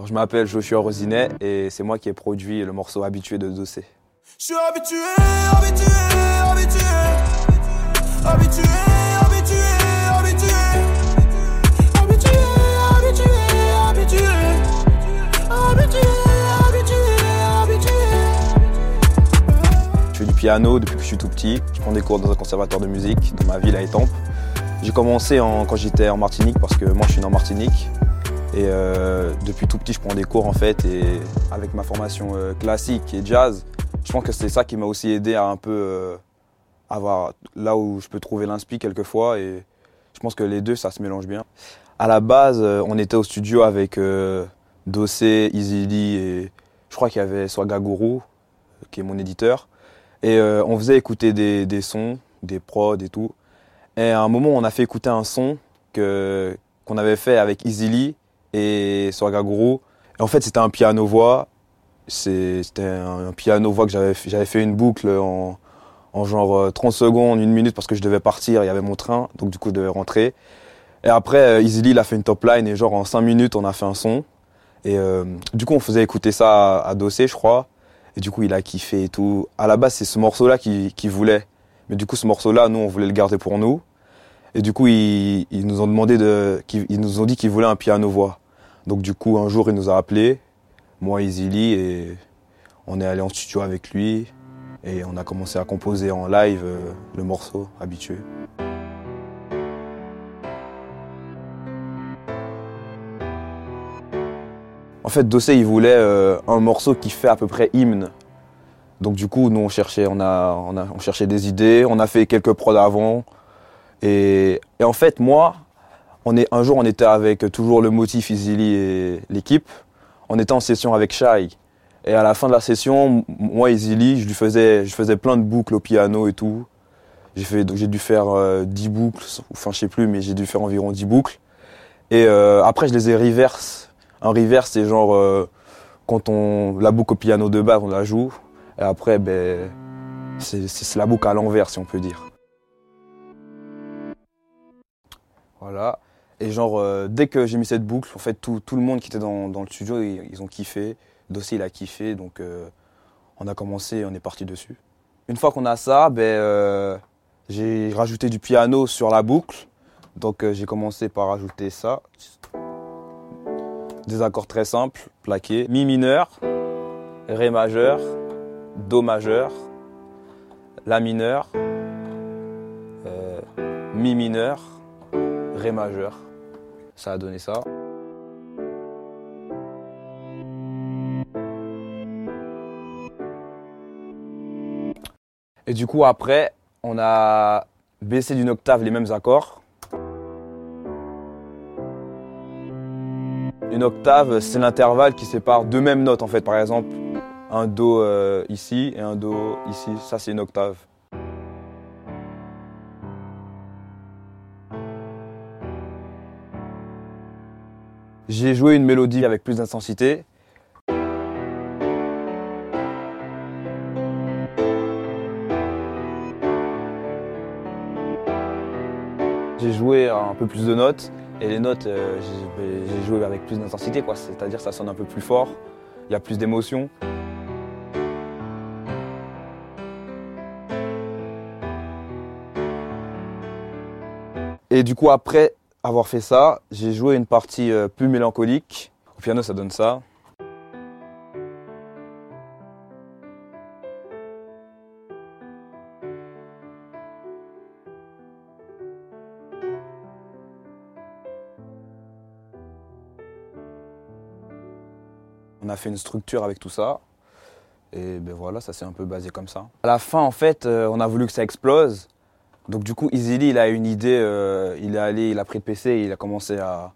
Alors je m'appelle Joshua Rosinet et c'est moi qui ai produit le morceau Habitué de Dossé. Je suis habitué, habitué, habitué, habitué, habitué, habitué, habitué, habitué, habitué, habitué, habitué, habitué. Je fais du piano depuis que je suis tout petit. Je prends des cours dans un conservatoire de musique dans ma ville à Étampes. J'ai commencé en- quand j'étais en Martinique parce que moi je suis né en Martinique. Et euh, depuis tout petit je prends des cours en fait et avec ma formation euh, classique et jazz, je pense que c'est ça qui m'a aussi aidé à un peu euh, avoir là où je peux trouver l'inspi quelquefois et je pense que les deux ça se mélange bien. À la base euh, on était au studio avec euh, Dossé, Easy Lee et je crois qu'il y avait Swagaguru qui est mon éditeur. Et euh, on faisait écouter des, des sons, des prods et tout. Et à un moment, on a fait écouter un son que qu'on avait fait avec Easy Lee et Swagaguru. Et en fait, c'était un piano-voix. C'était un, piano-voix que j'avais fait- fait une boucle en, en genre euh, 30 secondes, une minute, parce que je devais partir, il y avait mon train, donc du coup, je devais rentrer. Et après, euh, Easy Lee, il a fait une top line, et genre en 5 minutes, on a fait un son. Et euh, du coup, on faisait écouter ça à, à Dossé, je crois. Et du coup, il a kiffé et tout. À la base, c'est ce morceau-là qu'il qu'il voulait. Mais du coup, ce morceau-là, nous, on voulait le garder pour nous. Et du coup, ils, ils nous ont demandé de, ils nous ont dit qu'ils voulaient un piano-voix. Donc du coup, un jour, il nous a appelés, moi, Lee, et on est allé en studio avec lui. Et on a commencé à composer en live euh, le morceau habitué. En fait, Dossé, il voulait euh, un morceau qui fait à peu près hymne. Donc du coup, nous, on cherchait, on a, on des idées, on a fait quelques prods avant. Et en fait, moi, on est, un jour, on était avec toujours le motif Easily et l'équipe. On était en session avec Shai. Et à la fin de la session, moi, Easily, je lui faisais, je faisais plein de boucles au piano et tout. J'ai fait, donc j'ai dû faire euh, 10 boucles, enfin je sais plus, mais j'ai dû faire environ 10 boucles. Et euh, après, je les ai reverse. Un reverse, c'est genre euh, quand on la boucle au piano de base, on la joue. Et après, ben, c'est la boucle à l'envers, si on peut dire. Voilà. Et genre, euh, dès que j'ai mis cette boucle, en fait, tout, tout le monde qui était dans, dans le studio, ils, ils ont kiffé. Dossier, il a kiffé. Donc, euh, on a commencé on est parti dessus. Une fois qu'on a ça, ben, euh, j'ai rajouté du piano sur la boucle. Donc, j'ai commencé par rajouter ça. Des accords très simples, plaqués. Mi mineur, Ré majeur, Do majeur, La mineur, Mi mineur, Ré majeur. Ça a donné ça. Et du coup, après, on a baissé d'une octave les mêmes accords. Une octave, c'est l'intervalle qui sépare deux mêmes notes en fait. Par exemple, un Do euh, ici et un Do ici. Ça, c'est une octave. J'ai joué une mélodie avec plus d'intensité. J'ai joué un peu plus de notes et les notes, euh, j'ai joué avec plus d'intensité, quoi. C'est-à-dire ça sonne un peu plus fort, il y a plus d'émotion. Et du coup, après avoir fait ça, j'ai joué une partie euh, plus mélancolique. Au piano, ça donne ça. On a fait une structure avec tout ça. Et ben voilà, ça s'est un peu basé comme ça. À la fin, en fait, euh, on a voulu que ça explose. Donc du coup, Easily, il a une idée, euh, il est allé, il a pris le PC il a commencé à,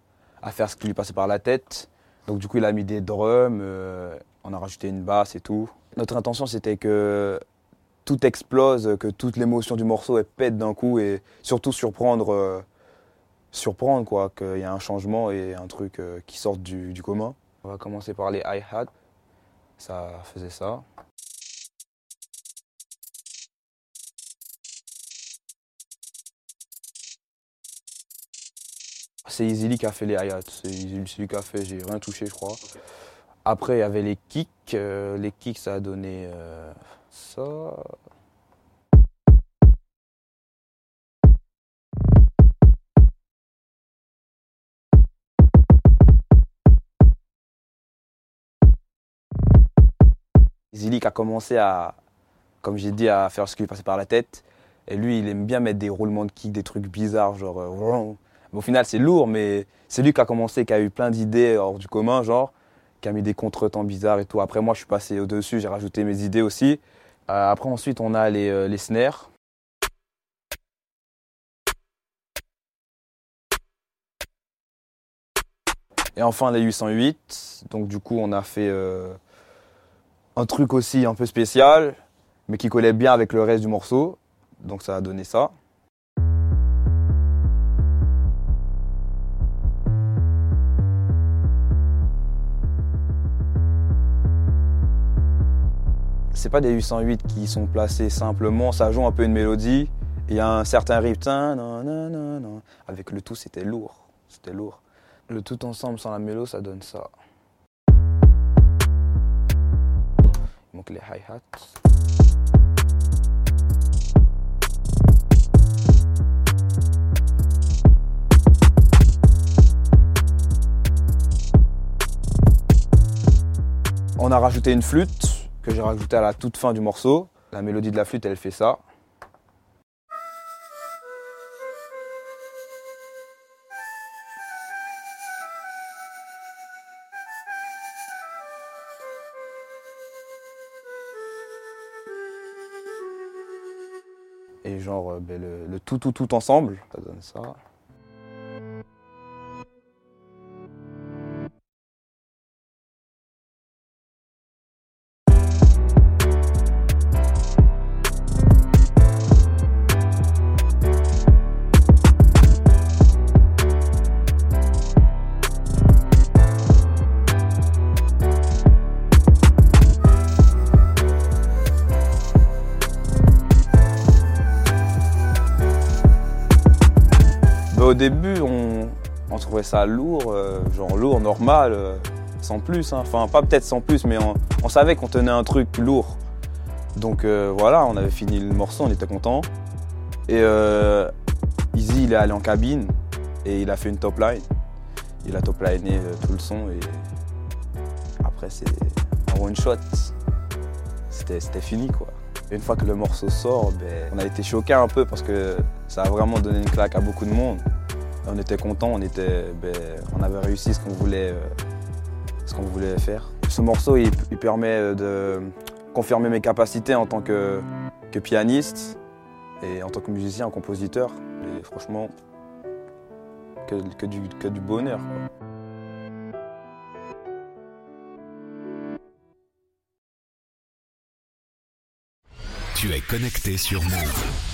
faire ce qui lui passait par la tête. Donc du coup, il a mis des drums, euh, on a rajouté une basse et tout. Notre intention, c'était que tout explose, que toute l'émotion du morceau elle pète d'un coup et surtout surprendre, euh, surprendre quoi, qu'il y a un changement et un truc qui sorte du, du commun. On va commencer par les hi-hats. Ça faisait ça. C'est Easily qui a fait les hi-hats. C'est Easily qui a fait, j'ai rien touché, je crois. Après, il y avait les kicks. euh, les kicks, ça a donné euh, ça. Zilik a commencé à, comme j'ai dit, à faire ce qui lui passait par la tête. Et lui, il aime bien mettre des roulements de kick, des trucs bizarres, genre. Au final, c'est lourd, mais c'est lui qui a commencé, qui a eu plein d'idées hors du commun, genre, qui a mis des contretemps bizarres et tout. Après, moi, je suis passé au-dessus, j'ai rajouté mes idées aussi. Euh, après, ensuite, on a les, euh, snares. Et enfin, les 808. Donc, du coup, on a fait euh, un truc aussi un peu spécial, mais qui collait bien avec le reste du morceau. Donc, ça a donné ça. C'est pas des 808 qui sont placés simplement, ça joue un peu une mélodie. Il y a un certain rythme. Avec le tout, c'était lourd. C'était lourd. Le tout ensemble sans la mélo, ça donne ça. Il manque les hi-hats. On a rajouté une flûte que j'ai rajoutée à la toute fin du morceau. La mélodie de la flûte, elle fait ça. Et genre, euh, ben, le tout, tout, tout ensemble, ça donne ça. Au début, on, trouvait ça lourd, euh, genre lourd, normal, euh, sans plus. hein. Enfin, pas peut-être sans plus, mais on, savait qu'on tenait un truc lourd. Donc euh, voilà, on avait fini le morceau, on était content. Et Easy, il est allé en cabine et il a fait une top line. Il a top liné tout le son et après, c'est un one shot. C'était fini quoi. Une fois que le morceau sort, ben, on a été choqués un peu parce que ça a vraiment donné une claque à beaucoup de monde. On était contents, on, était, ben, on avait réussi ce qu'on voulait, euh, ce voulait faire. Ce morceau, il, permet de confirmer mes capacités en tant que, pianiste et en tant que musicien, compositeur. Et franchement, que, du, que du bonheur. Tu es connecté sur Move.